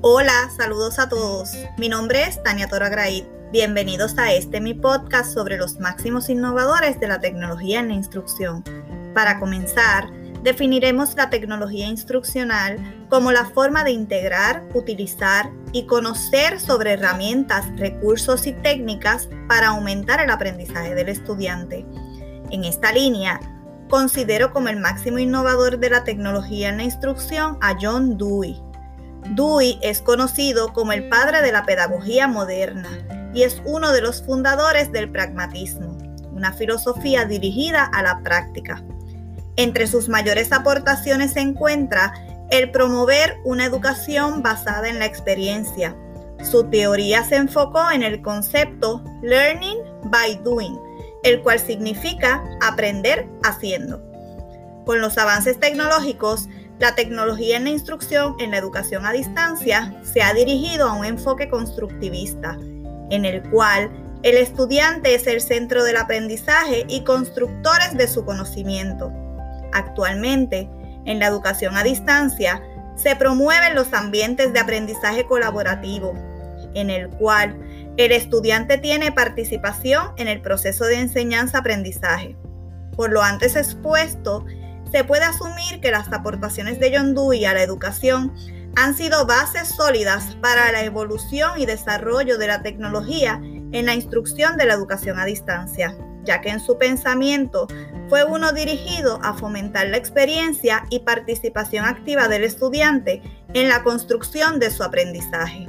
Hola, saludos a todos. Mi nombre es Tania Tora Graid. Bienvenidos a este mi podcast sobre los máximos innovadores de la tecnología en la instrucción. Para comenzar, definiremos la tecnología instruccional como la forma de integrar, utilizar y conocer sobre herramientas, recursos y técnicas para aumentar el aprendizaje del estudiante. En esta línea, considero como el máximo innovador de la tecnología en la instrucción a John Dewey. Dewey es conocido como el padre de la pedagogía moderna y es uno de los fundadores del pragmatismo, una filosofía dirigida a la práctica. Entre sus mayores aportaciones se encuentra el promover una educación basada en la experiencia. Su teoría se enfocó en el concepto Learning by Doing, el cual significa aprender haciendo. Con los avances tecnológicos, la tecnología en la instrucción en la educación a distancia se ha dirigido a un enfoque constructivista, en el cual el estudiante es el centro del aprendizaje y constructores de su conocimiento. Actualmente, en la educación a distancia, se promueven los ambientes de aprendizaje colaborativo, en el cual el estudiante tiene participación en el proceso de enseñanza-aprendizaje. Por lo antes expuesto, se puede asumir que las aportaciones de John Dewey a la educación han sido bases sólidas para la evolución y desarrollo de la tecnología en la instrucción de la educación a distancia, ya que en su pensamiento fue uno dirigido a fomentar la experiencia y participación activa del estudiante en la construcción de su aprendizaje.